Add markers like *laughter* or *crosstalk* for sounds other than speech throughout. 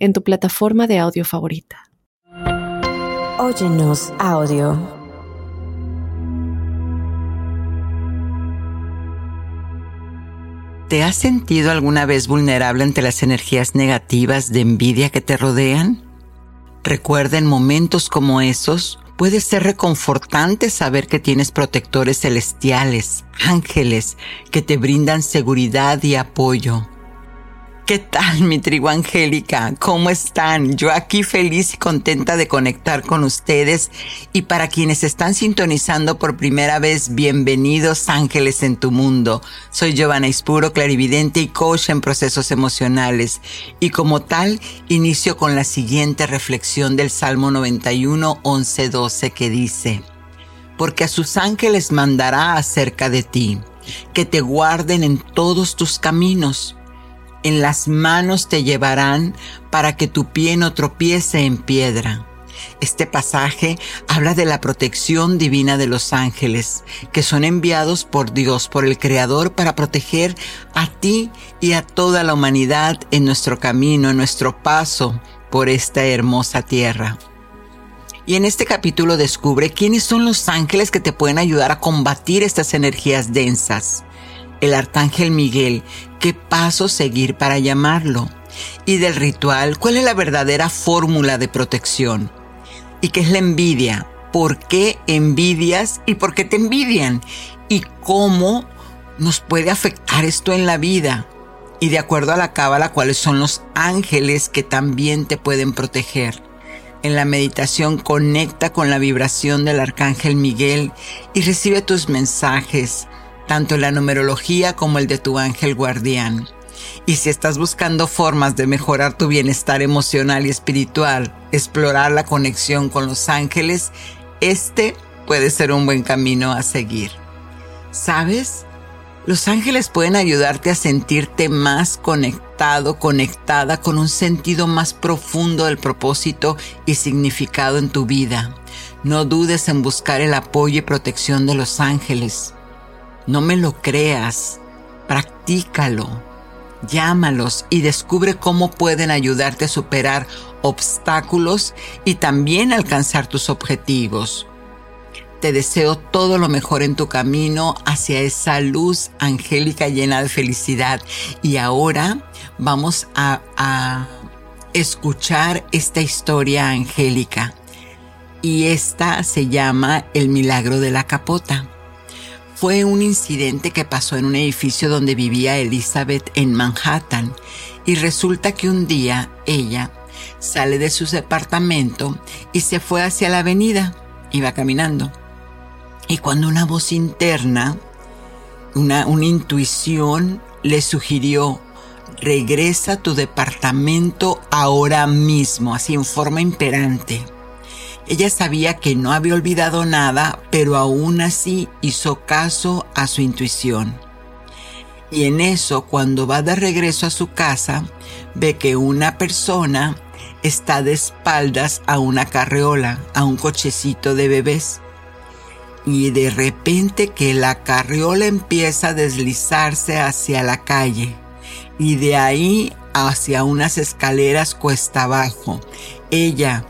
en tu plataforma de audio favorita. Óyenos audio. ¿Te has sentido alguna vez vulnerable ante las energías negativas de envidia que te rodean? Recuerda en momentos como esos, puede ser reconfortante saber que tienes protectores celestiales, ángeles, que te brindan seguridad y apoyo. ¿Qué tal mi tribu angélica? ¿Cómo están? Yo aquí feliz y contenta de conectar con ustedes y para quienes están sintonizando por primera vez, bienvenidos ángeles en tu mundo. Soy Giovanna Ispuro, clarividente y coach en procesos emocionales y como tal inicio con la siguiente reflexión del Salmo 91, 11, 12 que dice, porque a sus ángeles mandará acerca de ti, que te guarden en todos tus caminos en las manos te llevarán para que tu pie no tropiece en piedra. Este pasaje habla de la protección divina de los ángeles, que son enviados por Dios, por el Creador, para proteger a ti y a toda la humanidad en nuestro camino, en nuestro paso por esta hermosa tierra. Y en este capítulo descubre quiénes son los ángeles que te pueden ayudar a combatir estas energías densas el arcángel Miguel qué paso seguir para llamarlo y del ritual cuál es la verdadera fórmula de protección y qué es la envidia, por qué envidias y por qué te envidian y cómo nos puede afectar esto en la vida y de acuerdo a la cábala cuáles son los ángeles que también te pueden proteger. En la meditación conecta con la vibración del arcángel Miguel y recibe tus mensajes, tanto la numerología como el de tu ángel guardián. Y si estás buscando formas de mejorar tu bienestar emocional y espiritual, explorar la conexión con los ángeles, este puede ser un buen camino a seguir. ¿Sabes? Los ángeles pueden ayudarte a sentirte más conectado, conectada con un sentido más profundo del propósito y significado en tu vida. No dudes en buscar el apoyo y protección de los ángeles. No me lo creas, practícalo, llámalos y descubre cómo pueden ayudarte a superar obstáculos y también alcanzar tus objetivos. Te deseo todo lo mejor en tu camino hacia esa luz angélica llena de felicidad. Y ahora vamos a, escuchar esta historia angélica. Y esta se llama El milagro de la capota fue un incidente que pasó en un edificio donde vivía Elizabeth en Manhattan y resulta que un día ella sale de su departamento y se fue hacia la avenida, iba caminando. Y cuando una voz interna, una, una intuición le sugirió, regresa a tu departamento ahora mismo, así en forma imperante. Ella sabía que no había olvidado nada, pero aún así hizo caso a su intuición. Y en eso, cuando va de regreso a su casa, ve que una persona está de espaldas a una carreola, a un cochecito de bebés. Y de repente que la carreola empieza a deslizarse hacia la calle y de ahí hacia unas escaleras cuesta abajo. Ella,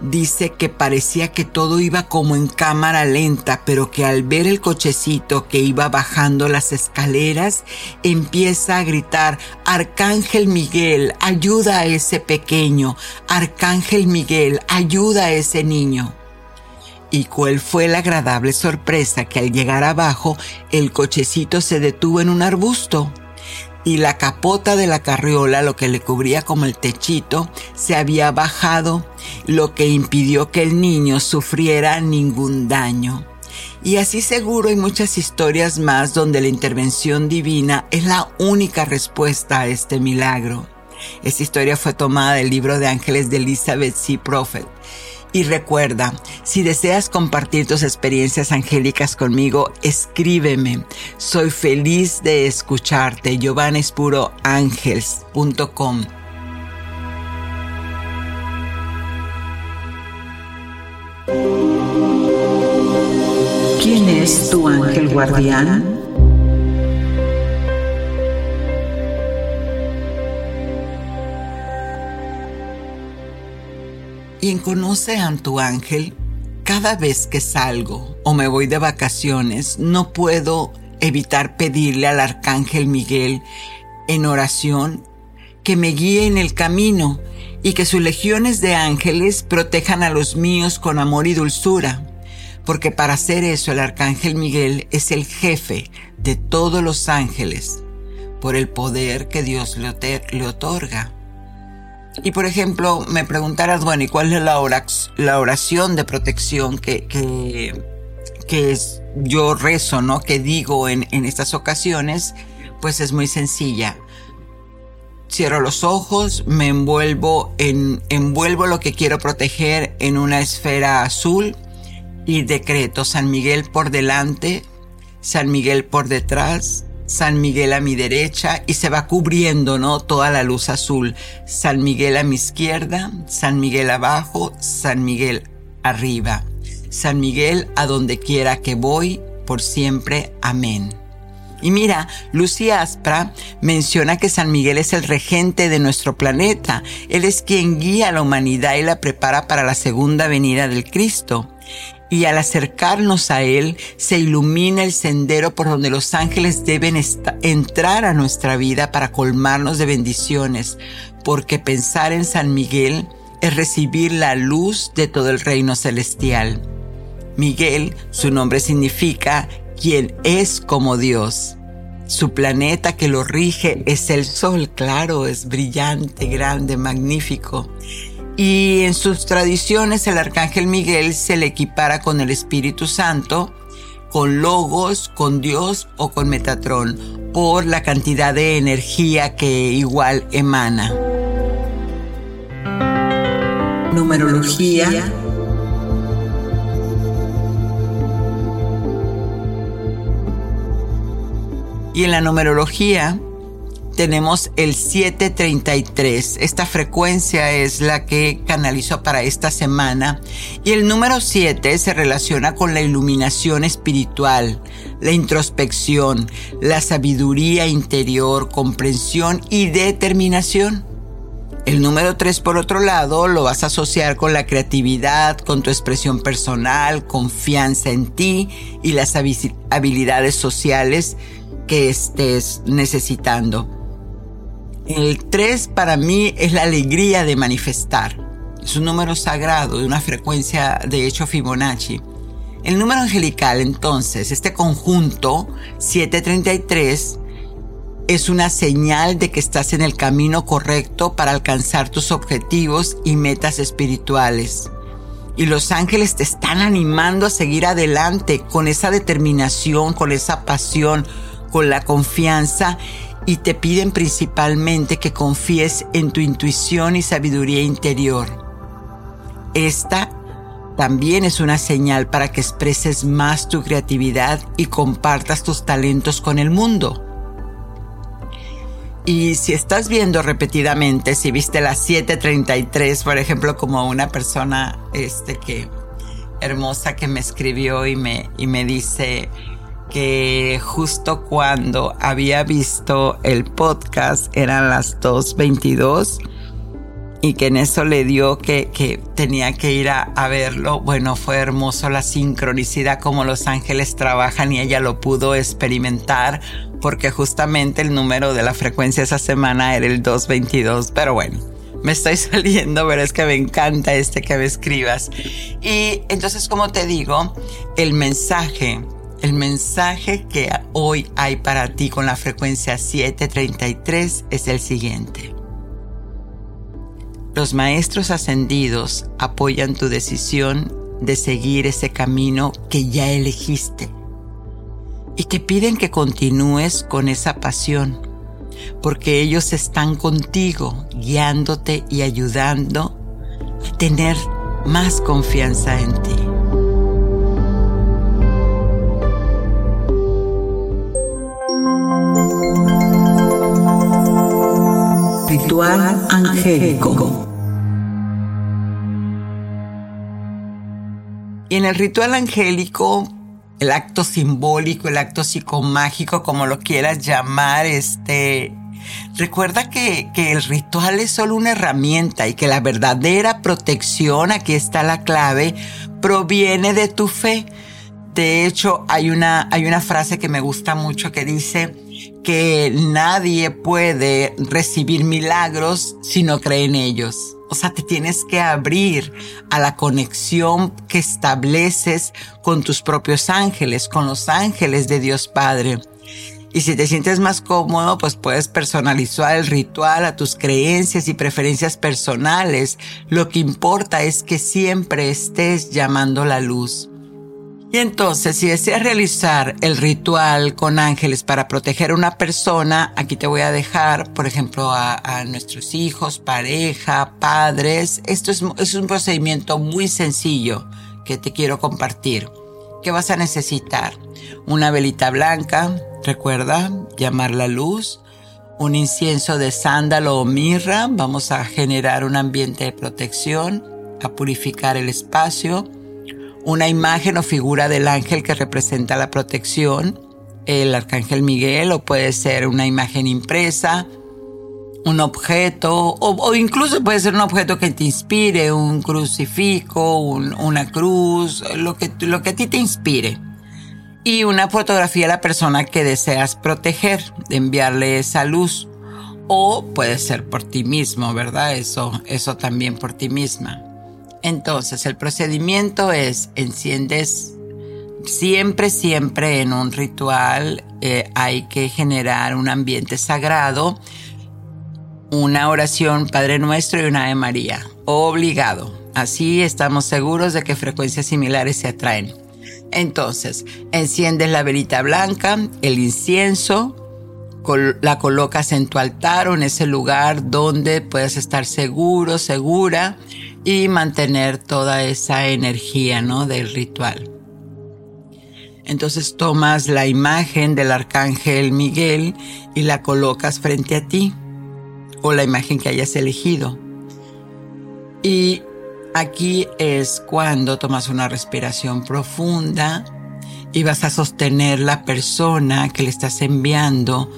dice que parecía que todo iba como en cámara lenta, pero que al ver el cochecito que iba bajando las escaleras, empieza a gritar, Arcángel Miguel, ayuda a ese pequeño, Arcángel Miguel, ayuda a ese niño. Y cuál fue la agradable sorpresa que al llegar abajo el cochecito se detuvo en un arbusto y la capota de la carriola, lo que le cubría como el techito, se había bajado, lo que impidió que el niño sufriera ningún daño. Y así seguro hay muchas historias más donde la intervención divina es la única respuesta a este milagro. Esta historia fue tomada del libro de ángeles de Elizabeth C. Prophet. Y recuerda, si deseas compartir tus experiencias angélicas conmigo, escríbeme. Soy feliz de escucharte. giovanespuroangels.com ¿Quién es tu ángel guardián? Quien conoce a tu ángel, cada vez que salgo o me voy de vacaciones, no puedo evitar pedirle al arcángel Miguel en oración que me guíe en el camino y que sus legiones de ángeles protejan a los míos con amor y dulzura. Porque para hacer eso el arcángel Miguel es el jefe de todos los ángeles por el poder que Dios le, otorga. Y por ejemplo, me preguntaras, bueno, ¿y cuál es la, oración, de protección que, que, es, yo rezo, ¿no? Que digo en, en estas ocasiones, pues es muy sencilla. Cierro los ojos, me envuelvo en, envuelvo lo que quiero proteger en una esfera azul y decreto San Miguel por delante, San Miguel por detrás, San Miguel a mi derecha y se va cubriendo, ¿no? Toda la luz azul. San Miguel a mi izquierda, San Miguel abajo, San Miguel arriba. San Miguel a donde quiera que voy, por siempre. Amén. Y mira, Lucía Aspra menciona que San Miguel es el regente de nuestro planeta. Él es quien guía a la humanidad y la prepara para la segunda venida del Cristo y al acercarnos a Él se ilumina el sendero por donde los ángeles deben entrar a nuestra vida para colmarnos de bendiciones, porque pensar en San Miguel es recibir la luz de todo el reino celestial. Miguel, su nombre significa quien es como Dios. Su planeta que lo rige es el sol, claro, es brillante, grande, magnífico y en sus tradiciones el arcángel Miguel se le equipara con el Espíritu Santo, con Logos, con Dios o con Metatrón, por la cantidad de energía que igual emana. Numerología. Y en la numerología tenemos el 733. Esta frecuencia es la que canalizó para esta semana. Y el número 7 se relaciona con la iluminación espiritual, la introspección, la sabiduría interior, comprensión y determinación. El número 3, por otro lado, lo vas a asociar con la creatividad, con tu expresión personal, confianza en ti y las habilidades sociales que estés necesitando. El 3 para mí es la alegría de manifestar. Es un número sagrado de una frecuencia de hecho Fibonacci. El número angelical entonces, este conjunto 733, es una señal de que estás en el camino correcto para alcanzar tus objetivos y metas espirituales. Y los ángeles te están animando a seguir adelante con esa determinación, con esa pasión, con la confianza y te piden principalmente que confíes en tu intuición y sabiduría interior. Esta también es una señal para que expreses más tu creatividad y compartas tus talentos con el mundo. Y si estás viendo repetidamente, si viste la 733, por ejemplo, como una persona este que hermosa que me escribió y me y me dice que justo cuando había visto el podcast eran las 2.22 y que en eso le dio que, que tenía que ir a, a, verlo. Bueno, fue hermoso la sincronicidad como los ángeles trabajan y ella lo pudo experimentar porque justamente el número de la frecuencia esa semana era el 222, pero bueno. Me estoy *laughs* saliendo, pero es que me encanta este que me escribas. Y entonces, como te digo, el mensaje el mensaje que hoy hay para ti con la frecuencia 733 es el siguiente. Los maestros ascendidos apoyan tu decisión de seguir ese camino que ya elegiste y te piden que continúes con esa pasión, porque ellos están contigo, guiándote y ayudando a tener más confianza en ti. Ritual angélico. Y en el ritual angélico, el acto simbólico, el acto psicomágico, como lo quieras llamar, este, recuerda que, que el ritual es solo una herramienta y que la verdadera protección, aquí está la clave, proviene de tu fe. De hecho, hay una, hay una frase que me gusta mucho que dice que nadie puede recibir milagros si no cree en ellos. O sea, te tienes que abrir a la conexión que estableces con tus propios ángeles, con los ángeles de Dios Padre. Y si te sientes más cómodo, pues puedes personalizar el ritual a tus creencias y preferencias personales. Lo que importa es que siempre estés llamando la luz. Y entonces, si deseas realizar el ritual con ángeles para proteger a una persona, aquí te voy a dejar, por ejemplo, a, nuestros hijos, pareja, padres. Esto es, es un procedimiento muy sencillo que te quiero compartir. ¿Qué vas a necesitar? Una velita blanca, recuerda, llamar la luz, un incienso de sándalo o mirra, vamos a generar un ambiente de protección, a purificar el espacio, una imagen o figura del ángel que representa la protección, el arcángel Miguel, o puede ser una imagen impresa, un objeto, o, incluso puede ser un objeto que te inspire, un crucifijo, una cruz, lo que, lo que a ti te inspire. Y una fotografía de la persona que deseas proteger, de enviarle esa luz. O puede ser por ti mismo, ¿verdad? Eso, eso también por ti misma. Entonces, el procedimiento es, enciendes siempre, siempre en un ritual eh, hay que generar un ambiente sagrado, una oración Padre Nuestro y una Ave María, obligado. Así estamos seguros de que frecuencias similares se atraen. Entonces, enciendes la velita blanca, el incienso, la colocas en tu altar o en ese lugar donde puedas estar seguro, segura y mantener toda esa energía, ¿no? Del ritual. Entonces tomas la imagen del arcángel Miguel y la colocas frente a ti o la imagen que hayas elegido. Y aquí es cuando tomas una respiración profunda y vas a sostener la persona que le estás enviando,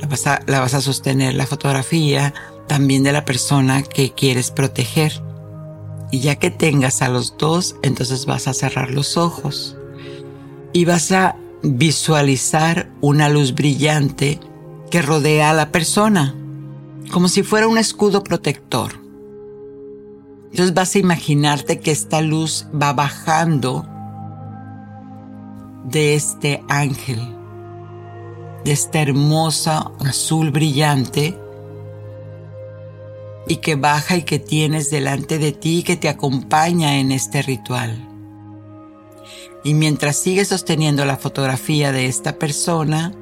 la vas a, la vas a sostener la fotografía también de la persona que quieres proteger. Y ya que tengas a los dos, entonces vas a cerrar los ojos y vas a visualizar una luz brillante que rodea a la persona, como si fuera un escudo protector. Entonces vas a imaginarte que esta luz va bajando de este ángel, de esta hermosa azul brillante y que baja y que tienes delante de ti y que te acompaña en este ritual. Y mientras sigues sosteniendo la fotografía de esta persona,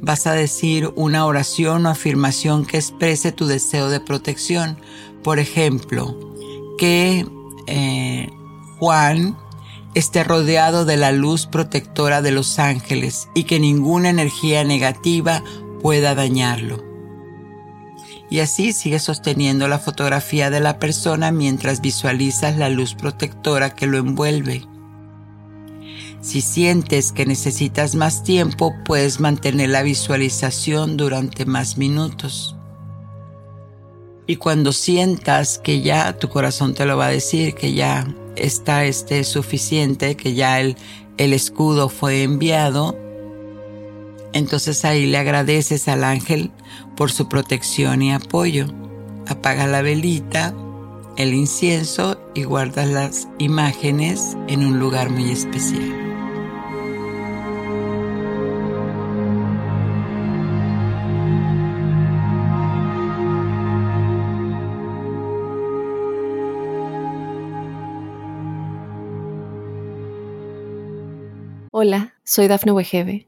vas a decir una oración o afirmación que exprese tu deseo de protección. Por ejemplo, que eh, Juan esté rodeado de la luz protectora de los ángeles y que ninguna energía negativa pueda dañarlo y así sigues sosteniendo la fotografía de la persona mientras visualizas la luz protectora que lo envuelve. Si sientes que necesitas más tiempo, puedes mantener la visualización durante más minutos. Y cuando sientas que ya tu corazón te lo va a decir, que ya está este suficiente, que ya el, el escudo fue enviado, entonces ahí le agradeces al ángel por su protección y apoyo. Apaga la velita, el incienso y guardas las imágenes en un lugar muy especial. Hola, soy Dafne Wegebe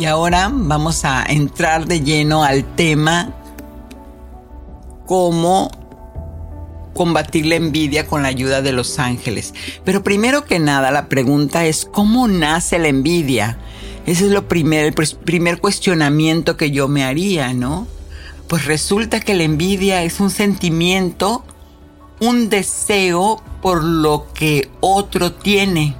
Y ahora vamos a entrar de lleno al tema cómo combatir la envidia con la ayuda de los ángeles. Pero primero que nada, la pregunta es, ¿cómo nace la envidia? Ese es lo el primer cuestionamiento que yo me haría, ¿no? Pues resulta que la envidia es un sentimiento, un deseo por lo que otro tiene,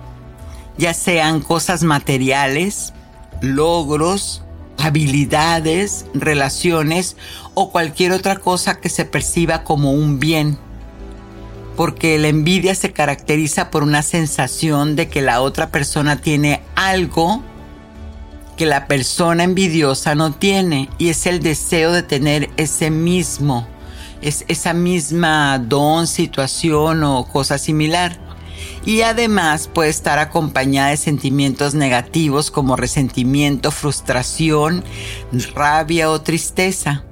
ya sean cosas materiales, logros, habilidades, relaciones o cualquier otra cosa que se perciba como un bien. Porque la envidia se caracteriza por una sensación de que la otra persona tiene algo que la persona envidiosa no tiene y es el deseo de tener ese mismo, es esa misma don, situación o cosa similar y además puede estar acompañada de sentimientos negativos como resentimiento, frustración, rabia o tristeza.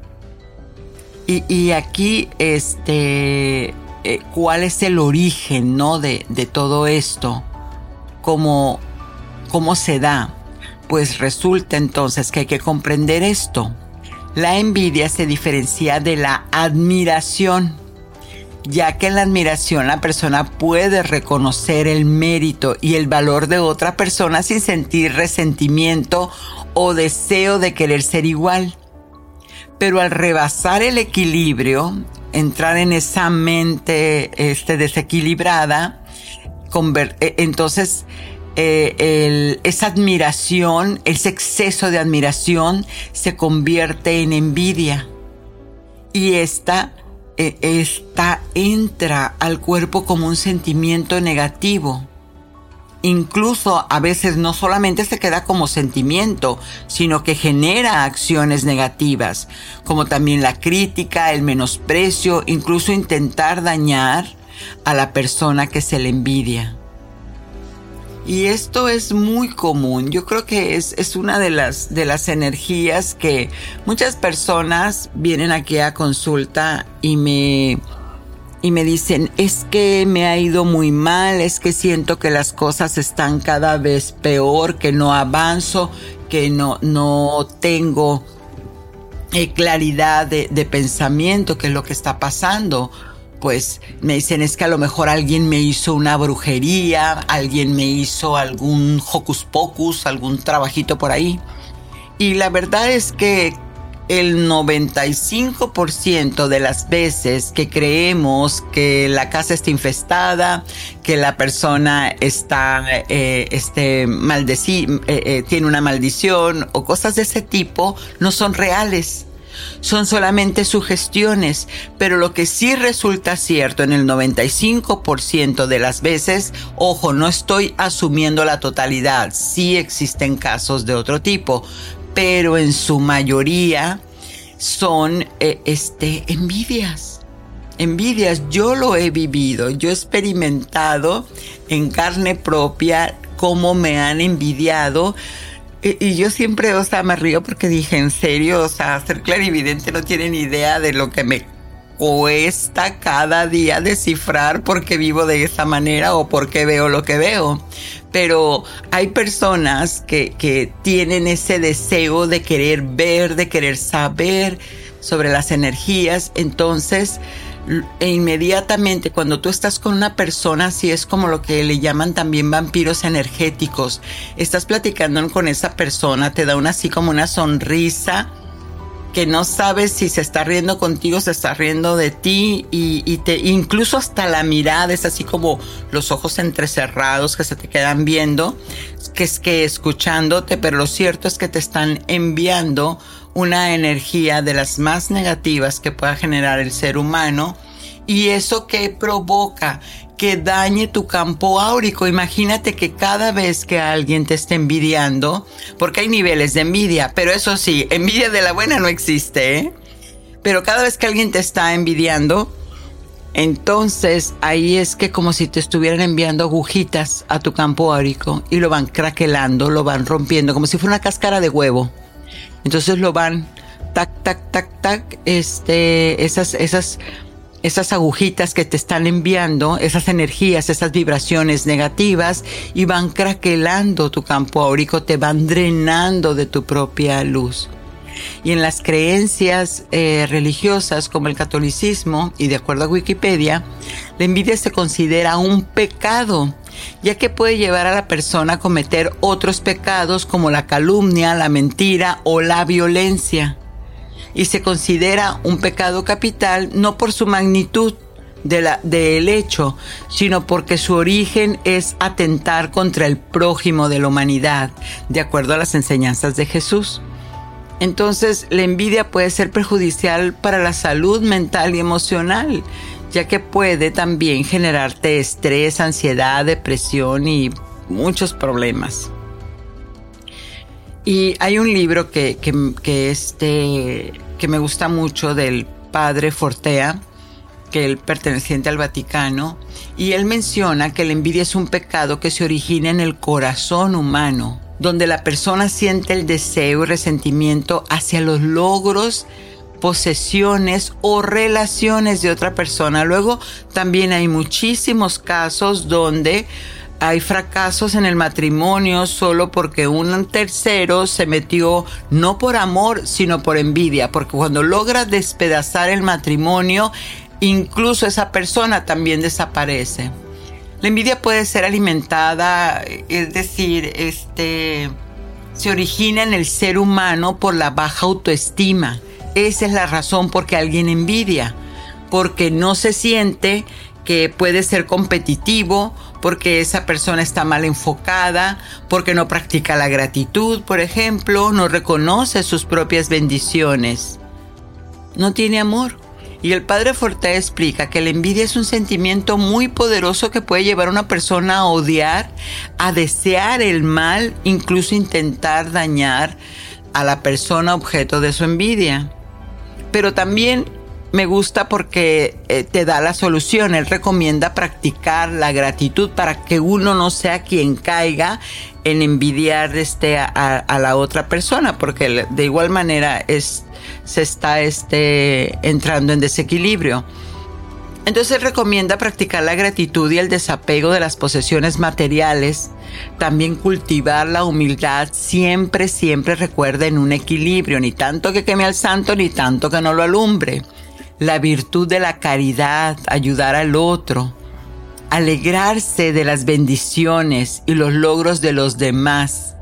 Y, aquí, este, eh, ¿cuál es el origen, no, de, de todo esto? ¿Cómo, ¿Cómo se da? Pues resulta entonces que hay que comprender esto. La envidia se diferencia de la admiración ya que en la admiración la persona puede reconocer el mérito y el valor de otra persona sin sentir resentimiento o deseo de querer ser igual. Pero al rebasar el equilibrio, entrar en esa mente este, desequilibrada, e, entonces eh, esa admiración, ese exceso de admiración se convierte en envidia. Y esta esta entra al cuerpo como un sentimiento negativo. Incluso a veces no solamente se queda como sentimiento, sino que genera acciones negativas, como también la crítica, el menosprecio, incluso intentar dañar a la persona que se le envidia. Y esto es muy común. Yo creo que es, es una de las, de las energías que muchas personas vienen aquí a consulta y me, y me dicen, es que me ha ido muy mal, es que siento que las cosas están cada vez peor, que no avanzo, que no, no tengo eh, claridad de, de pensamiento, que es lo que está pasando pues me dicen es que a lo mejor alguien me hizo una brujería, alguien me hizo algún hocus pocus, algún trabajito por ahí. Y la verdad es que el 95% de las veces que creemos que la casa está infestada, que la persona está, eh, este, eh, eh, tiene una maldición o cosas de ese tipo, no son reales son solamente sugestiones, pero lo que sí resulta cierto en el 95% de las veces, ojo, no estoy asumiendo la totalidad, sí existen casos de otro tipo, pero en su mayoría son eh, este, envidias. Envidias, yo lo he vivido, yo he experimentado en carne propia cómo me han envidiado y, yo siempre, o sea, me río porque dije, en serio, o sea, ser clarividente no tiene ni idea de lo que me cuesta cada día descifrar por qué vivo de esa manera o por qué veo lo que veo. Pero hay personas que, que tienen ese deseo de querer ver, de querer saber sobre las energías. Entonces, e inmediatamente cuando tú estás con una persona, así es como lo que le llaman también vampiros energéticos, estás platicando con esa persona, te da una así como una sonrisa que no sabes si se está riendo contigo, se está riendo de ti y, te incluso hasta la mirada es así como los ojos entrecerrados que se te quedan viendo, que es que escuchándote, pero lo cierto es que te están enviando una energía de las más negativas que pueda generar el ser humano ¿Y eso qué provoca? Que dañe tu campo áurico. Imagínate que cada vez que alguien te esté envidiando, porque hay niveles de envidia, pero eso sí, envidia de la buena no existe, ¿eh? Pero cada vez que alguien te está envidiando, entonces ahí es que como si te estuvieran enviando agujitas a tu campo áurico y lo van craquelando, lo van rompiendo, como si fuera una cáscara de huevo. Entonces lo van tac, tac, tac, tac, este, esas, esas, esas agujitas que te están enviando, esas energías, esas vibraciones negativas y van craquelando tu campo áurico, te van drenando de tu propia luz. Y en las creencias eh, religiosas como el catolicismo, y de acuerdo a Wikipedia, la envidia se considera un pecado, ya que puede llevar a la persona a cometer otros pecados como la calumnia, la mentira o la violencia. Y se considera un pecado capital no por su magnitud, del de hecho, sino porque su origen es atentar contra el prójimo de la humanidad, de acuerdo a las enseñanzas de Jesús. Entonces la envidia puede ser perjudicial para la salud mental y emocional, ya que puede también generarte estrés, ansiedad, depresión y muchos problemas. Y hay un libro que, este, que me gusta mucho del padre Fortea, que él perteneciente al Vaticano, y él menciona que la envidia es un pecado que se origina en el corazón humano donde la persona siente el deseo y resentimiento hacia los logros, posesiones o relaciones de otra persona. Luego también hay muchísimos casos donde hay fracasos en el matrimonio solo porque un tercero se metió no por amor, sino por envidia, porque cuando logra despedazar el matrimonio, incluso esa persona también desaparece. La envidia puede ser alimentada, es decir, este, se origina en el ser humano por la baja autoestima. Esa es la razón por que alguien envidia, porque no se siente que puede ser competitivo, porque esa persona está mal enfocada, porque no practica la gratitud, por ejemplo, no reconoce sus propias bendiciones. No tiene amor. Y el padre Forte explica que la envidia es un sentimiento muy poderoso que puede llevar a una persona a odiar, a desear el mal, incluso intentar dañar a la persona objeto de su envidia. Pero también me gusta porque eh, te da la solución. Él recomienda practicar la gratitud para que uno no sea quien caiga en envidiar este, a, la otra persona, porque de igual manera es, se está este, entrando en desequilibrio. Entonces recomienda practicar la gratitud y el desapego de las posesiones materiales. También cultivar la humildad. Siempre, siempre recuerden un equilibrio. Ni tanto que queme al santo, ni tanto que no lo alumbre. La virtud de la caridad, ayudar al otro alegrarse de las bendiciones y los logros de los demás.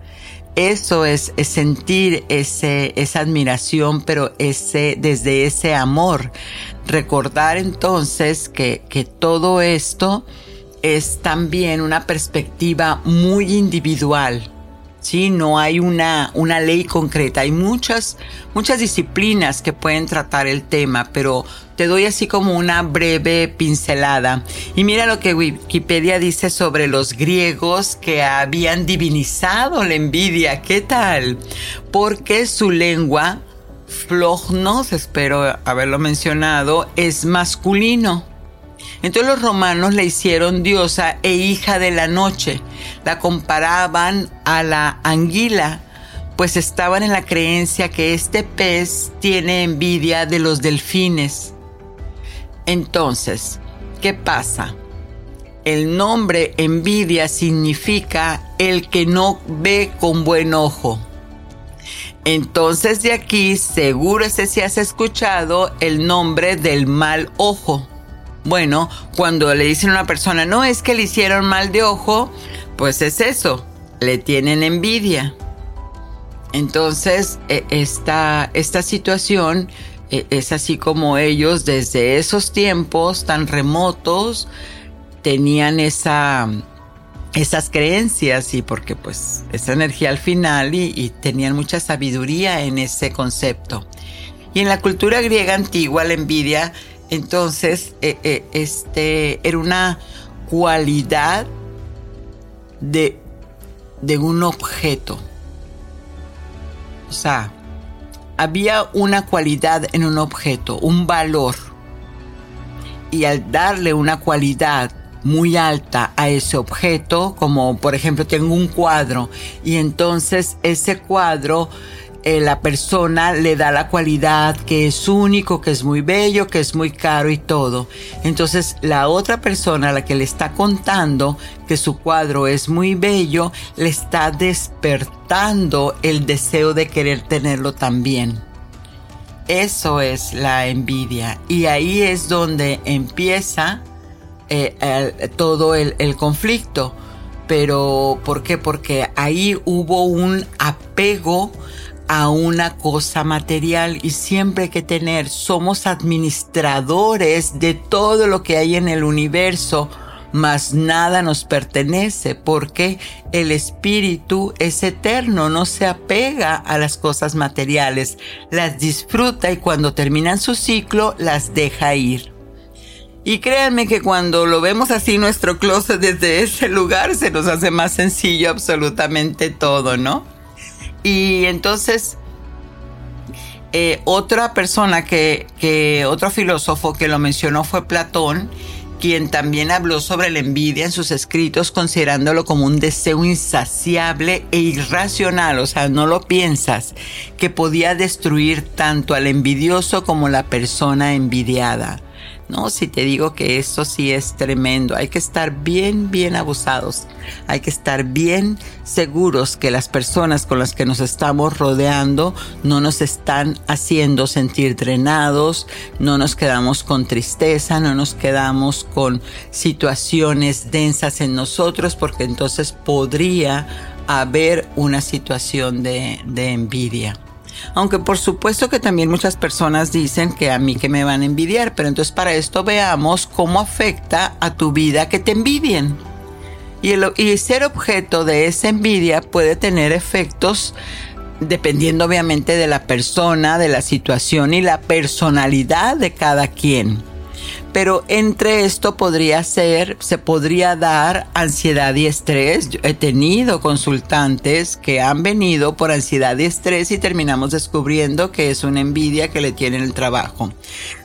Eso es, sentir ese, esa admiración, pero ese, desde ese amor. Recordar entonces que, que todo esto es también una perspectiva muy individual ¿sí? No hay una, una ley concreta. Hay muchas, muchas disciplinas que pueden tratar el tema, pero te doy así como una breve pincelada. Y mira lo que Wikipedia dice sobre los griegos que habían divinizado la envidia. ¿Qué tal? Porque su lengua, flognos, espero haberlo mencionado, es masculino. Entonces los romanos la hicieron diosa e hija de la noche. La comparaban a la anguila, pues estaban en la creencia que este pez tiene envidia de los delfines. Entonces, ¿qué pasa? El nombre envidia significa el que no ve con buen ojo. Entonces de aquí seguro ese si has escuchado el nombre del mal ojo. Bueno, cuando le dicen a una persona, no es que le hicieron mal de ojo, pues es eso, le tienen envidia. Entonces, e, esta, esta situación e, es así como ellos desde esos tiempos tan remotos tenían esa, esas creencias y porque pues esa energía al final y, tenían mucha sabiduría en ese concepto. Y en la cultura griega antigua la envidia Entonces, eh, eh, este era una cualidad de, de un objeto. O sea, había una cualidad en un objeto, un valor. Y al darle una cualidad muy alta a ese objeto, como por ejemplo tengo un cuadro y entonces ese cuadro eh, la persona le da la cualidad que es único, que es muy bello, que es muy caro y todo. Entonces la otra persona a la que le está contando que su cuadro es muy bello, le está despertando el deseo de querer tenerlo también. Eso es la envidia y ahí es donde empieza eh, todo el, conflicto. Pero ¿por qué? Porque ahí hubo un apego a una cosa material y siempre hay que tener, somos administradores de todo lo que hay en el universo, mas nada nos pertenece porque el espíritu es eterno, no se apega a las cosas materiales, las disfruta y cuando terminan su ciclo las deja ir. Y créanme que cuando lo vemos así nuestro closet desde ese lugar se nos hace más sencillo absolutamente todo, ¿no? Y entonces, eh, otra persona que, que, otro filósofo que lo mencionó fue Platón, quien también habló sobre la envidia en sus escritos, considerándolo como un deseo insaciable e irracional, o sea, no lo piensas, que podía destruir tanto al envidioso como la persona envidiada. No, si te digo que esto sí es tremendo, hay que estar bien, bien abusados, hay que estar bien seguros que las personas con las que nos estamos rodeando no nos están haciendo sentir drenados, no nos quedamos con tristeza, no nos quedamos con situaciones densas en nosotros, porque entonces podría haber una situación de, de envidia. Aunque por supuesto que también muchas personas dicen que a mí que me van a envidiar, pero entonces para esto veamos cómo afecta a tu vida que te envidien. Y, y ser objeto de esa envidia puede tener efectos dependiendo obviamente de la persona, de la situación y la personalidad de cada quien pero entre esto podría ser, se podría dar ansiedad y estrés. He tenido consultantes que han venido por ansiedad y estrés y terminamos descubriendo que es una envidia que le tienen el trabajo.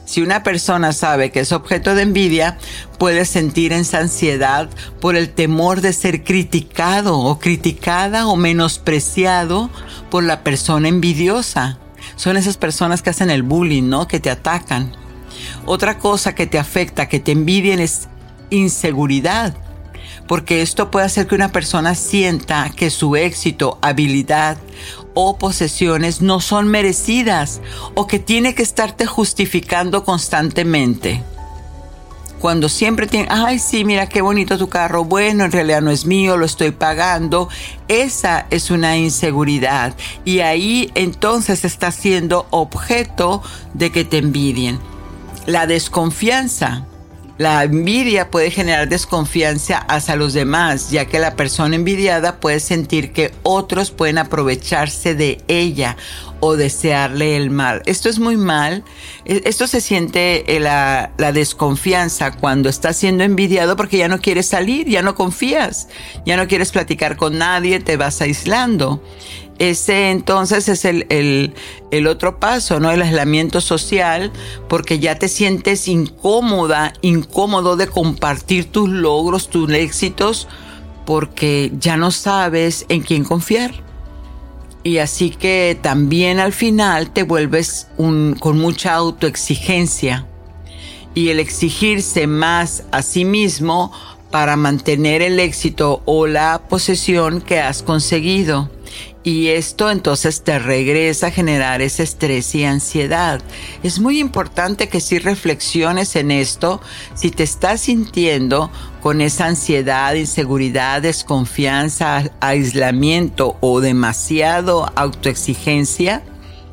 Si una persona sabe que es objeto de envidia, puede sentir esa ansiedad por el temor de ser criticado o criticada o menospreciado por la persona envidiosa. Son esas personas que hacen el bullying, ¿no? Que te atacan. Otra cosa que te afecta, que te envidien es inseguridad, porque esto puede hacer que una persona sienta que su éxito, habilidad o posesiones no son merecidas o que tiene que estarte justificando constantemente. Cuando siempre tiene, ay sí, mira qué bonito tu carro, bueno, en realidad no es mío, lo estoy pagando, esa es una inseguridad y ahí entonces está siendo objeto de que te envidien. La desconfianza. La envidia puede generar desconfianza hacia los demás, ya que la persona envidiada puede sentir que otros pueden aprovecharse de ella o desearle el mal. Esto es muy mal. E, esto se siente eh, la, la, desconfianza cuando estás siendo envidiado porque ya no quieres salir, ya no confías, ya no quieres platicar con nadie, te vas aislando. Ese entonces es el, el, otro paso, ¿no? El aislamiento social, porque ya te sientes incómoda, incómodo de compartir tus logros, tus éxitos, porque ya no sabes en quién confiar. Y así que también al final te vuelves con mucha autoexigencia. Y el exigirse más a sí mismo para mantener el éxito o la posesión que has conseguido. Y esto entonces te regresa a generar ese estrés y ansiedad. Es muy importante que si reflexiones en esto, si te estás sintiendo con esa ansiedad, inseguridad, desconfianza, aislamiento o demasiado autoexigencia,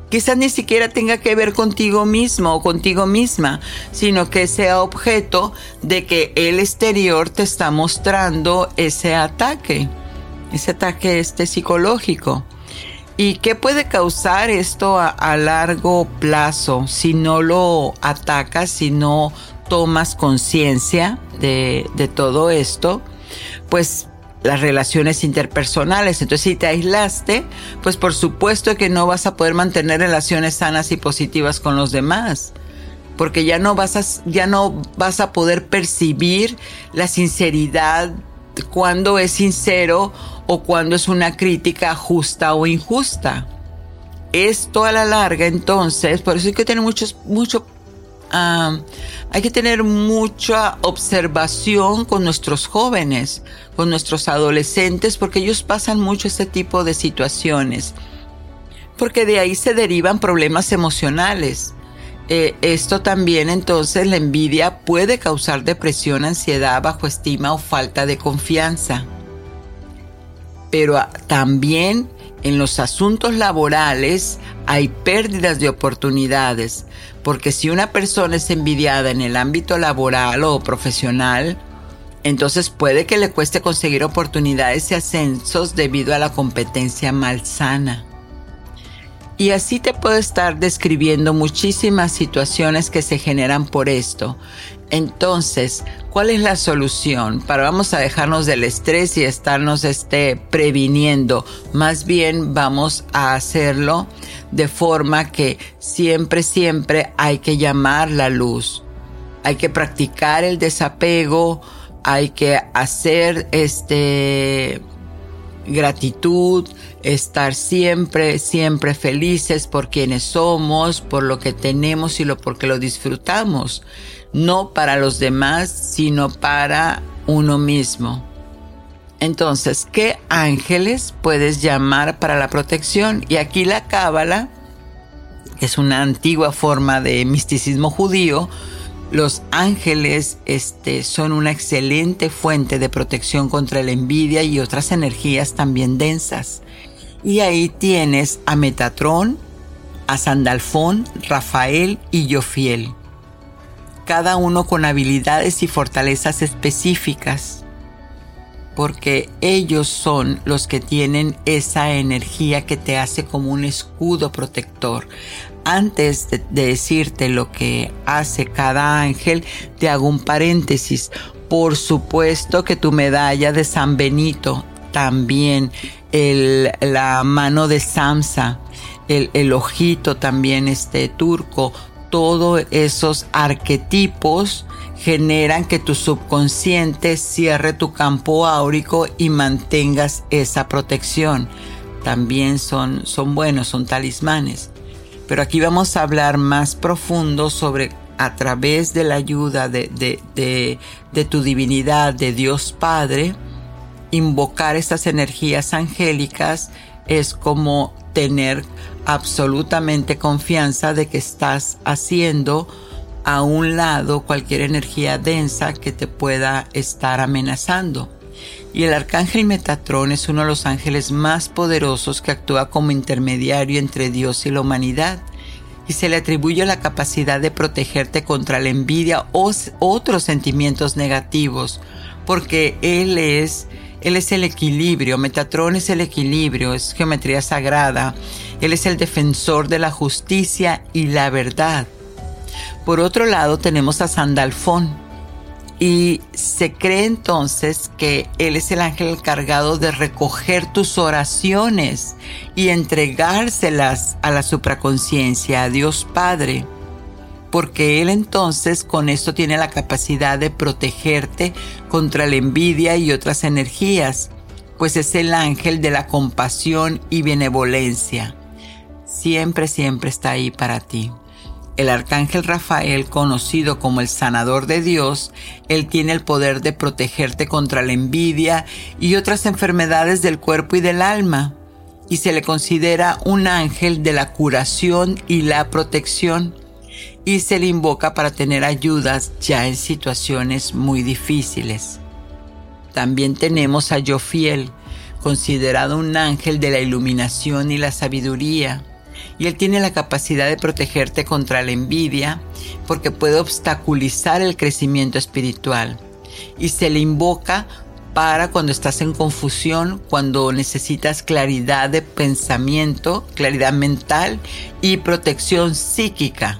quizás ni siquiera tenga que ver contigo mismo o contigo misma, sino que sea objeto de que el exterior te está mostrando ese ataque ese ataque este psicológico. ¿Y qué puede causar esto a, largo plazo si no lo atacas, si no tomas conciencia de, de todo esto? Pues las relaciones interpersonales. Entonces, si te aislaste, pues por supuesto que no vas a poder mantener relaciones sanas y positivas con los demás. Porque ya no vas a, ya no vas a poder percibir la sinceridad cuando es sincero o cuando es una crítica justa o injusta. Esto a la larga, entonces, por eso hay que tener muchos, mucho hay que tener mucha observación con nuestros jóvenes, con nuestros adolescentes, porque ellos pasan mucho este tipo de situaciones, porque de ahí se derivan problemas emocionales. Eh, esto también entonces la envidia puede causar depresión, ansiedad, bajo estima o falta de confianza. Pero ah, también en los asuntos laborales hay pérdidas de oportunidades, porque si una persona es envidiada en el ámbito laboral o profesional, entonces puede que le cueste conseguir oportunidades y ascensos debido a la competencia malsana. Y así te puedo estar describiendo muchísimas situaciones que se generan por esto. Entonces, ¿cuál es la solución? Para vamos a dejarnos del estrés y estarnos este, previniendo. Más bien vamos a hacerlo de forma que siempre, siempre hay que llamar la luz. Hay que practicar el desapego, hay que hacer este gratitud, estar siempre, siempre felices por quienes somos, por lo que tenemos y lo porque lo disfrutamos, no para los demás, sino para uno mismo. Entonces, ¿qué ángeles puedes llamar para la protección? Y aquí la cábala, que es una antigua forma de misticismo judío, los ángeles este, son una excelente fuente de protección contra la envidia y otras energías también densas. Y ahí tienes a Metatrón, a Sandalfón, Rafael y Jofiel. Cada uno con habilidades y fortalezas específicas. Porque ellos son los que tienen esa energía que te hace como un escudo protector antes de, decirte lo que hace cada ángel, te hago un paréntesis. Por supuesto que tu medalla de San Benito, también el, la mano de Samsa, el, el ojito también este turco, todos esos arquetipos generan que tu subconsciente cierre tu campo áurico y mantengas esa protección. También son, son buenos, son talismanes. Pero aquí vamos a hablar más profundo sobre a través de la ayuda de, de, tu divinidad, de Dios Padre, invocar estas energías angélicas es como tener absolutamente confianza de que estás haciendo a un lado cualquier energía densa que te pueda estar amenazando. Y el arcángel Metatrón es uno de los ángeles más poderosos que actúa como intermediario entre Dios y la humanidad. Y se le atribuye la capacidad de protegerte contra la envidia o otros sentimientos negativos, porque Él es, Él es el equilibrio, Metatrón es el equilibrio, es geometría sagrada, Él es el defensor de la justicia y la verdad. Por otro lado tenemos a Sandalfón, y se cree entonces que Él es el ángel encargado de recoger tus oraciones y entregárselas a la supraconciencia, a Dios Padre. Porque Él entonces con esto tiene la capacidad de protegerte contra la envidia y otras energías, pues es el ángel de la compasión y benevolencia. Siempre, siempre está ahí para ti el arcángel Rafael, conocido como el sanador de Dios, él tiene el poder de protegerte contra la envidia y otras enfermedades del cuerpo y del alma, y se le considera un ángel de la curación y la protección, y se le invoca para tener ayudas ya en situaciones muy difíciles. También tenemos a Jofiel, considerado un ángel de la iluminación y la sabiduría, y Él tiene la capacidad de protegerte contra la envidia porque puede obstaculizar el crecimiento espiritual y se le invoca para cuando estás en confusión, cuando necesitas claridad de pensamiento, claridad mental y protección psíquica.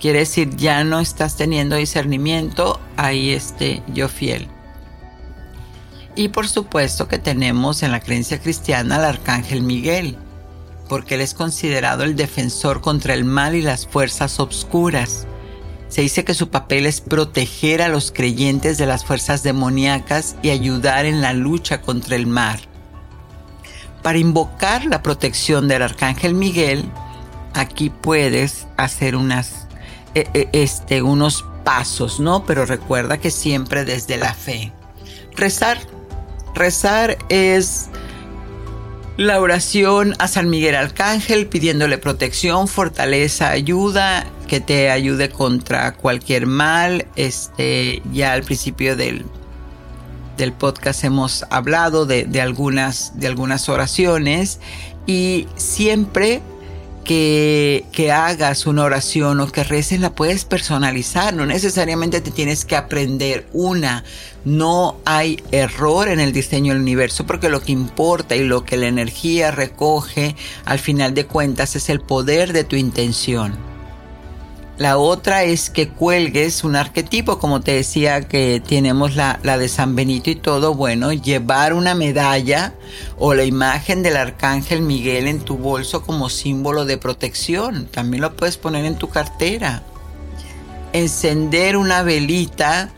Quiere decir, ya no estás teniendo discernimiento, ahí esté yo fiel. Y por supuesto que tenemos en la creencia cristiana al arcángel Miguel, porque él es considerado el defensor contra el mal y las fuerzas obscuras. Se dice que su papel es proteger a los creyentes de las fuerzas demoníacas y ayudar en la lucha contra el mal. Para invocar la protección del arcángel Miguel, aquí puedes hacer unas, eh, eh, este, unos pasos, ¿no? Pero recuerda que siempre desde la fe. Rezar. Rezar es la oración a San Miguel Arcángel pidiéndole protección, fortaleza, ayuda que te ayude contra cualquier mal. Este, ya al principio del, del podcast hemos hablado de, de, algunas, de algunas oraciones y siempre que, que, hagas una oración o que reces la puedes personalizar, no necesariamente te tienes que aprender una. No hay error en el diseño del universo porque lo que importa y lo que la energía recoge al final de cuentas es el poder de tu intención. La otra es que cuelgues un arquetipo, como te decía que tenemos la, la, de San Benito y todo, bueno, llevar una medalla o la imagen del arcángel Miguel en tu bolso como símbolo de protección. También lo puedes poner en tu cartera. Encender una velita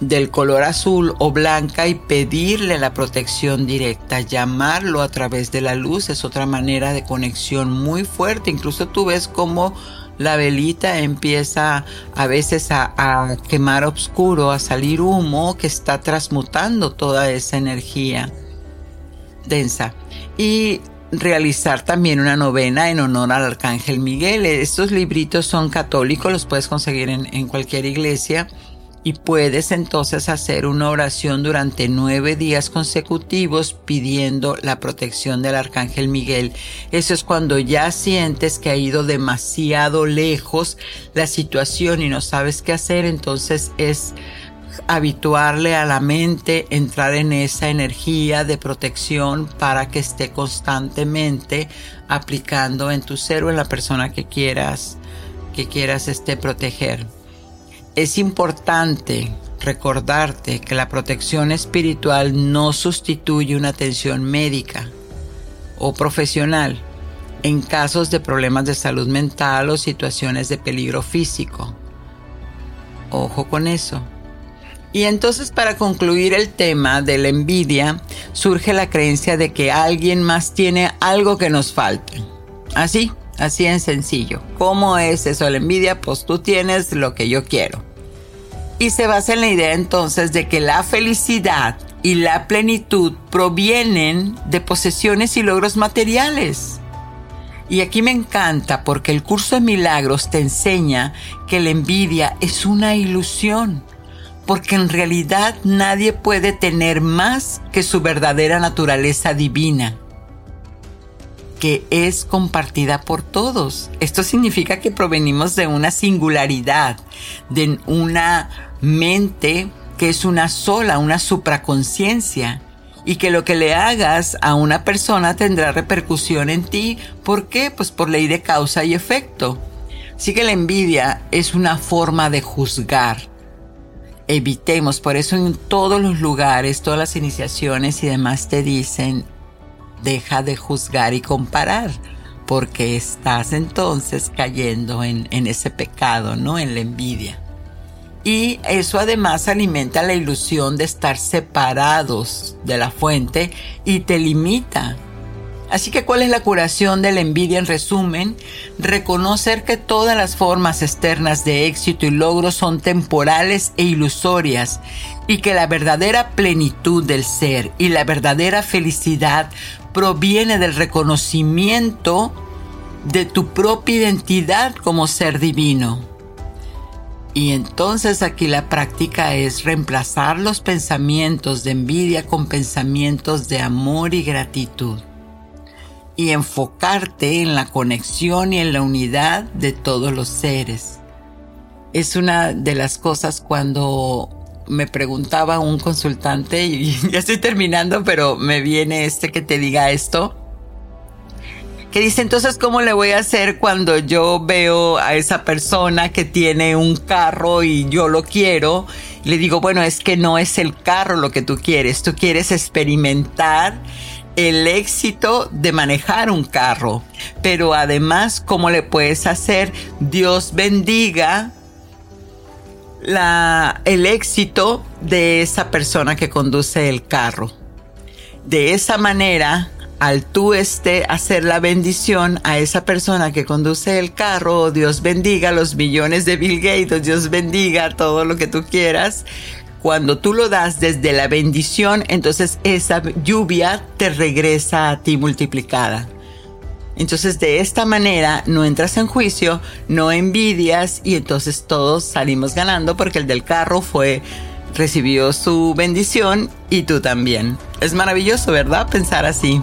del color azul o blanca y pedirle la protección directa, llamarlo a través de la luz es otra manera de conexión muy fuerte. Incluso tú ves cómo la velita empieza a veces a, quemar oscuro, a salir humo que está transmutando toda esa energía densa. Y realizar también una novena en honor al Arcángel Miguel. Estos libritos son católicos, los puedes conseguir en cualquier iglesia y puedes entonces hacer una oración durante nueve días consecutivos pidiendo la protección del arcángel Miguel. Eso es cuando ya sientes que ha ido demasiado lejos la situación y no sabes qué hacer, entonces es habituarle a la mente entrar en esa energía de protección para que esté constantemente aplicando en tu ser o en la persona que quieras que quieras este proteger. Es importante recordarte que la protección espiritual no sustituye una atención médica o profesional en casos de problemas de salud mental o situaciones de peligro físico. Ojo con eso. Y entonces para concluir el tema de la envidia, surge la creencia de que alguien más tiene algo que nos falta. Así, Así en sencillo. ¿Cómo es eso la envidia? Pues tú tienes lo que yo quiero. Y se basa en la idea entonces de que la felicidad y la plenitud provienen de posesiones y logros materiales. Y aquí me encanta porque el curso de milagros te enseña que la envidia es una ilusión, porque en realidad nadie puede tener más que su verdadera naturaleza divina que es compartida por todos. Esto significa que provenimos de una singularidad, de una mente que es una sola, una supraconciencia, y que lo que le hagas a una persona tendrá repercusión en ti. ¿Por qué? Pues por ley de causa y efecto. Así que la envidia es una forma de juzgar. Evitemos, por eso en todos los lugares, todas las iniciaciones y demás te dicen, deja de juzgar y comparar, porque estás entonces cayendo en, ese pecado, ¿no? En la envidia. Y eso además alimenta la ilusión de estar separados de la fuente y te limita. Así que ¿cuál es la curación de la envidia en resumen? Reconocer que todas las formas externas de éxito y logro son temporales e ilusorias y que la verdadera plenitud del ser y la verdadera felicidad proviene del reconocimiento de tu propia identidad como ser divino. Y entonces aquí la práctica es reemplazar los pensamientos de envidia con pensamientos de amor y gratitud. Y enfocarte en la conexión y en la unidad de todos los seres. Es una de las cosas cuando me preguntaba un consultante, y *laughs* ya estoy terminando, pero me viene este que te diga esto, que dice entonces cómo le voy a hacer cuando yo veo a esa persona que tiene un carro y yo lo quiero. le digo, bueno, es que no es el carro lo que tú quieres, tú quieres experimentar el éxito de manejar un carro. Pero además, ¿cómo le puedes hacer? Dios bendiga la, el éxito de esa persona que conduce el carro. De esa manera, al tú este hacer la bendición a esa persona que conduce el carro, Dios bendiga los millones de Bill Gates, Dios bendiga todo lo que tú quieras. Cuando tú lo das desde la bendición, entonces esa lluvia te regresa a ti multiplicada. Entonces de esta manera no entras en juicio, no envidias y entonces todos salimos ganando porque el del carro fue recibió su bendición y tú también. Es maravilloso, ¿verdad? Pensar así.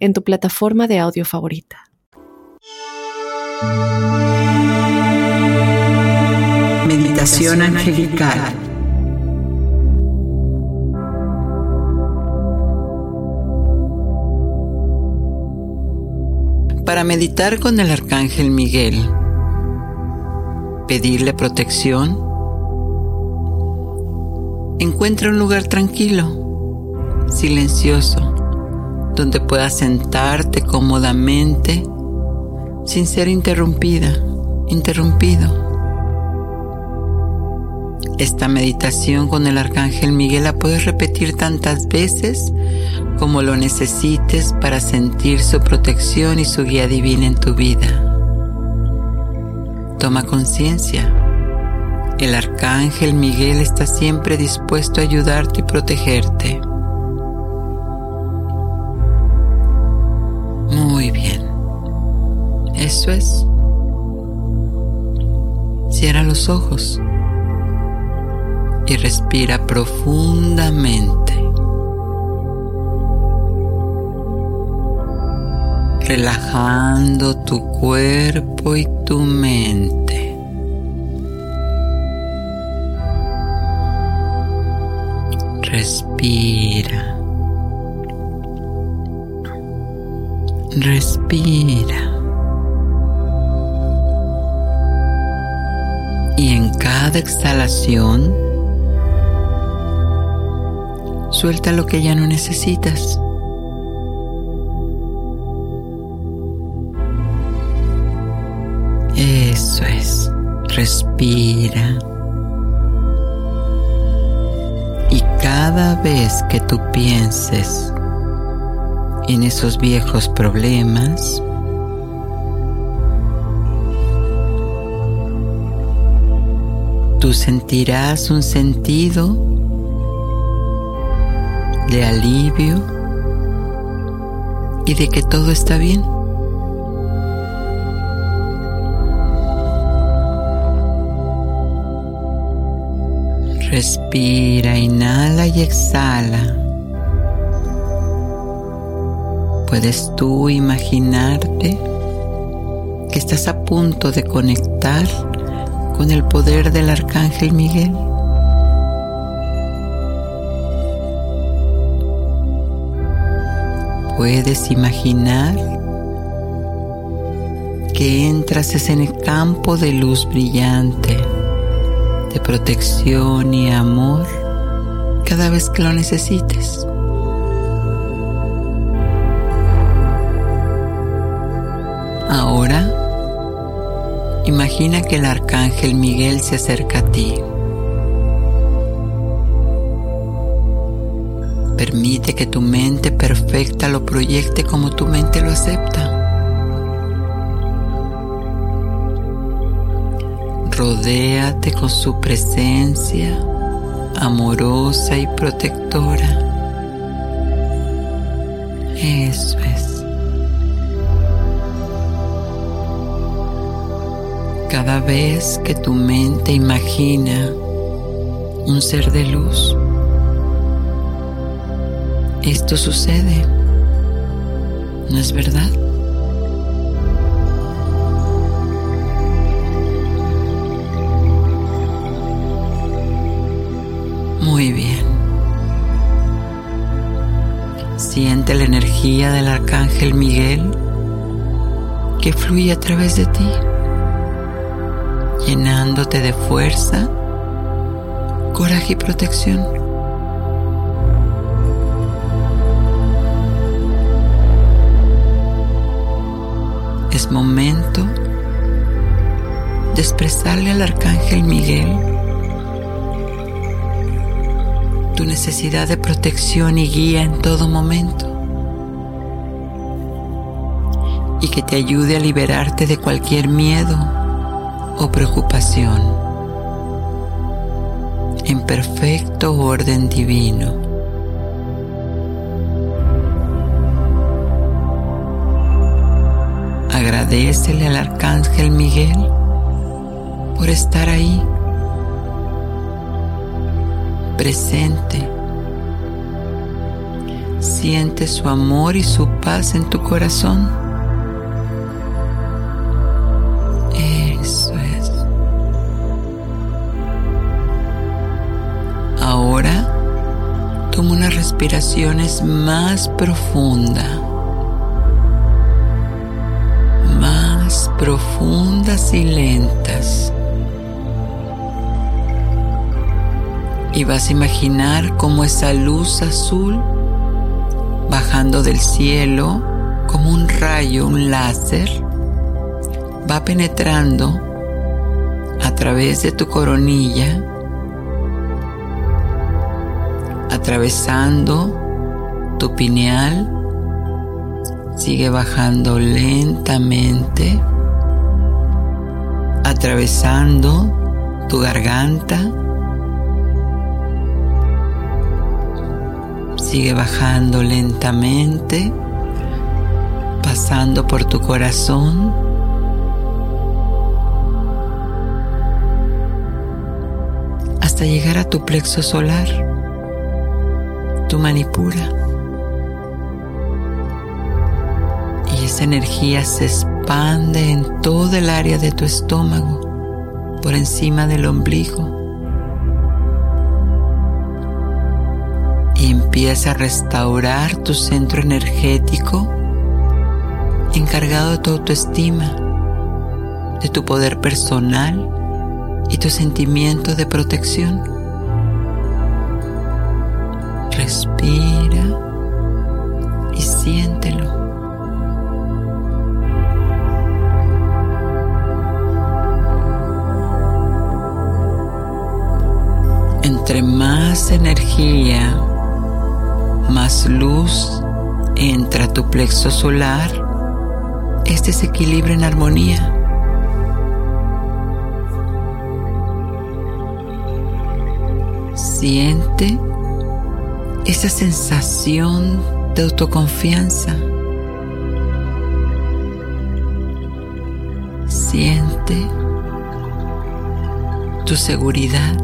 en tu plataforma de audio favorita. Meditación angelical. Para meditar con el arcángel Miguel, pedirle protección, encuentra un lugar tranquilo, silencioso donde puedas sentarte cómodamente sin ser interrumpida, interrumpido. Esta meditación con el Arcángel Miguel la puedes repetir tantas veces como lo necesites para sentir su protección y su guía divina en tu vida. Toma conciencia. El Arcángel Miguel está siempre dispuesto a ayudarte y protegerte. Cierra los ojos y respira profundamente. Relajando tu cuerpo y tu mente. Respira. Respira. Y en cada exhalación, suelta lo que ya no necesitas. Eso es. Respira. Y cada vez que tú pienses en esos viejos problemas. Tú sentirás un sentido de alivio y de que todo está bien. Respira, inhala y exhala. ¿Puedes tú imaginarte que estás a punto de conectar con el poder del Arcángel Miguel? Puedes imaginar que entras en el campo de luz brillante, de protección y amor cada vez que lo necesites. Imagina que el arcángel Miguel se acerca a ti. Permite que tu mente perfecta lo proyecte como tu mente lo acepta. Rodéate con su presencia amorosa y protectora. Eso es. Cada vez que tu mente imagina un ser de luz, esto sucede. ¿No es verdad? Muy bien. Siente la energía del arcángel Miguel que fluye a través de ti, llenándote de fuerza, coraje y protección. Es momento de expresarle al arcángel Miguel tu necesidad de protección y guía en todo momento. Y que te ayude a liberarte de cualquier miedo o preocupación. En perfecto orden divino. Agradecele al Arcángel Miguel por estar ahí presente. Siente su amor y su paz en tu corazón. Toma unas respiraciones más profundas. Más profundas y lentas. y vas a imaginar cómo esa luz azul bajando del cielo como un rayo, un láser, va penetrando a través de tu coronilla, atravesando tu pineal, sigue bajando lentamente, atravesando tu garganta, Sigue bajando lentamente, pasando por tu corazón. hasta llegar a tu plexo solar, tu manipura. Y esa energía se expande en todo el área de tu estómago, por encima del ombligo y empieza a restaurar tu centro energético encargado de tu autoestima, de tu poder personal y tu sentimiento de protección. Respira y siéntelo. Entre más energía más luz entra tu plexo solar, este se equilibra en armonía. Siente esa sensación de autoconfianza. Siente tu seguridad.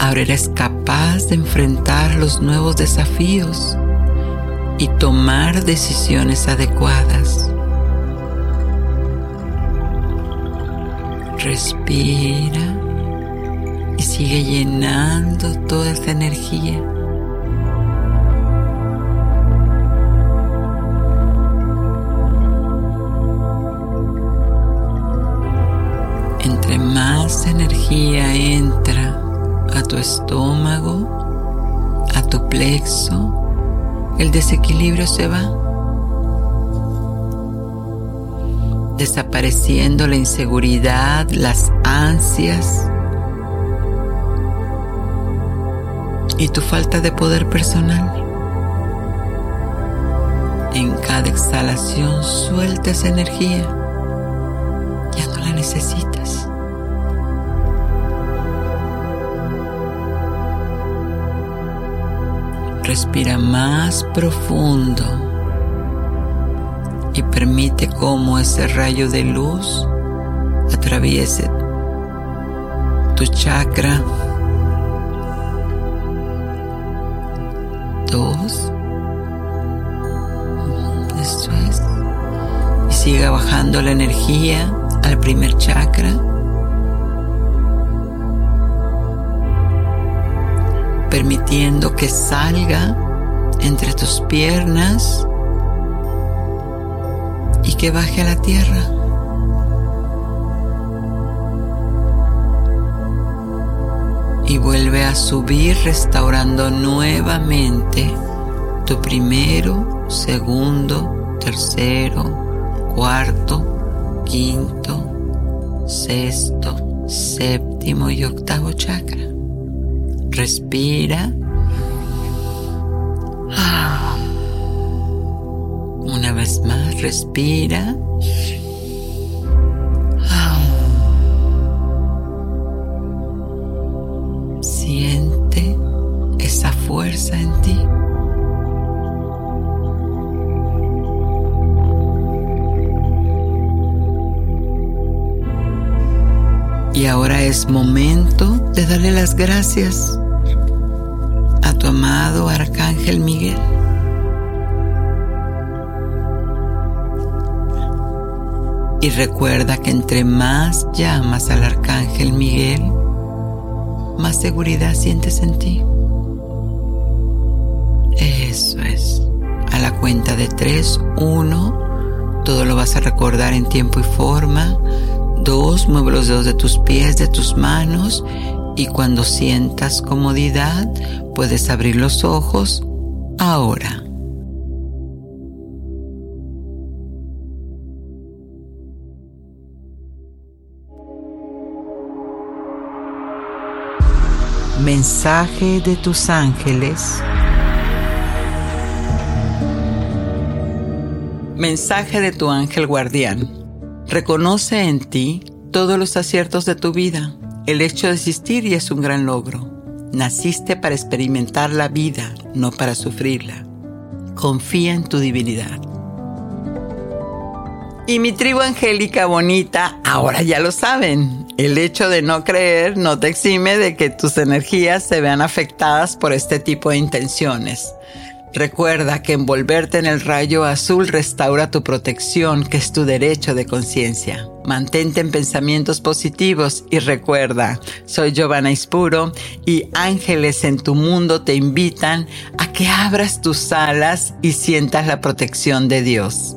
Ahora eres capaz de enfrentar los nuevos desafíos y tomar decisiones adecuadas. Respira sigue llenando toda esta energía. Entre más energía entra a tu estómago, a tu plexo, el desequilibrio se va. desapareciendo la inseguridad, las ansias y tu falta de poder personal. En cada exhalación suelta esa energía. Ya no la necesitas. Respira más profundo y permite cómo ese rayo de luz atraviese tu chakra. Siga bajando la energía al primer chakra. Permitiendo que salga entre tus piernas y que baje a la tierra. Y vuelve a subir restaurando nuevamente tu primero, segundo, tercero, cuarto, quinto, sexto, séptimo y octavo chakra. Respira. Ah. Una vez más, respira. Es momento de darle las gracias a tu amado Arcángel Miguel. Y recuerda que entre más llamas al Arcángel Miguel, más seguridad sientes en ti. Eso es. A la cuenta de tres, uno, todo lo vas a recordar en tiempo y forma. Dos, mueve los dedos de tus pies, de tus manos y cuando sientas comodidad puedes abrir los ojos ahora. Mensaje de tus ángeles. Mensaje de tu ángel guardián. Reconoce en ti todos los aciertos de tu vida. El hecho de existir y es un gran logro. Naciste para experimentar la vida, no para sufrirla. Confía en tu divinidad. Y mi tribu angélica bonita, ahora ya lo saben. El hecho de no creer no te exime de que tus energías se vean afectadas por este tipo de intenciones. Recuerda que envolverte en el rayo azul restaura tu protección, que es tu derecho de conciencia. Mantente en pensamientos positivos y recuerda, soy Giovanna Ispuro y ángeles en tu mundo te invitan a que abras tus alas y sientas la protección de Dios.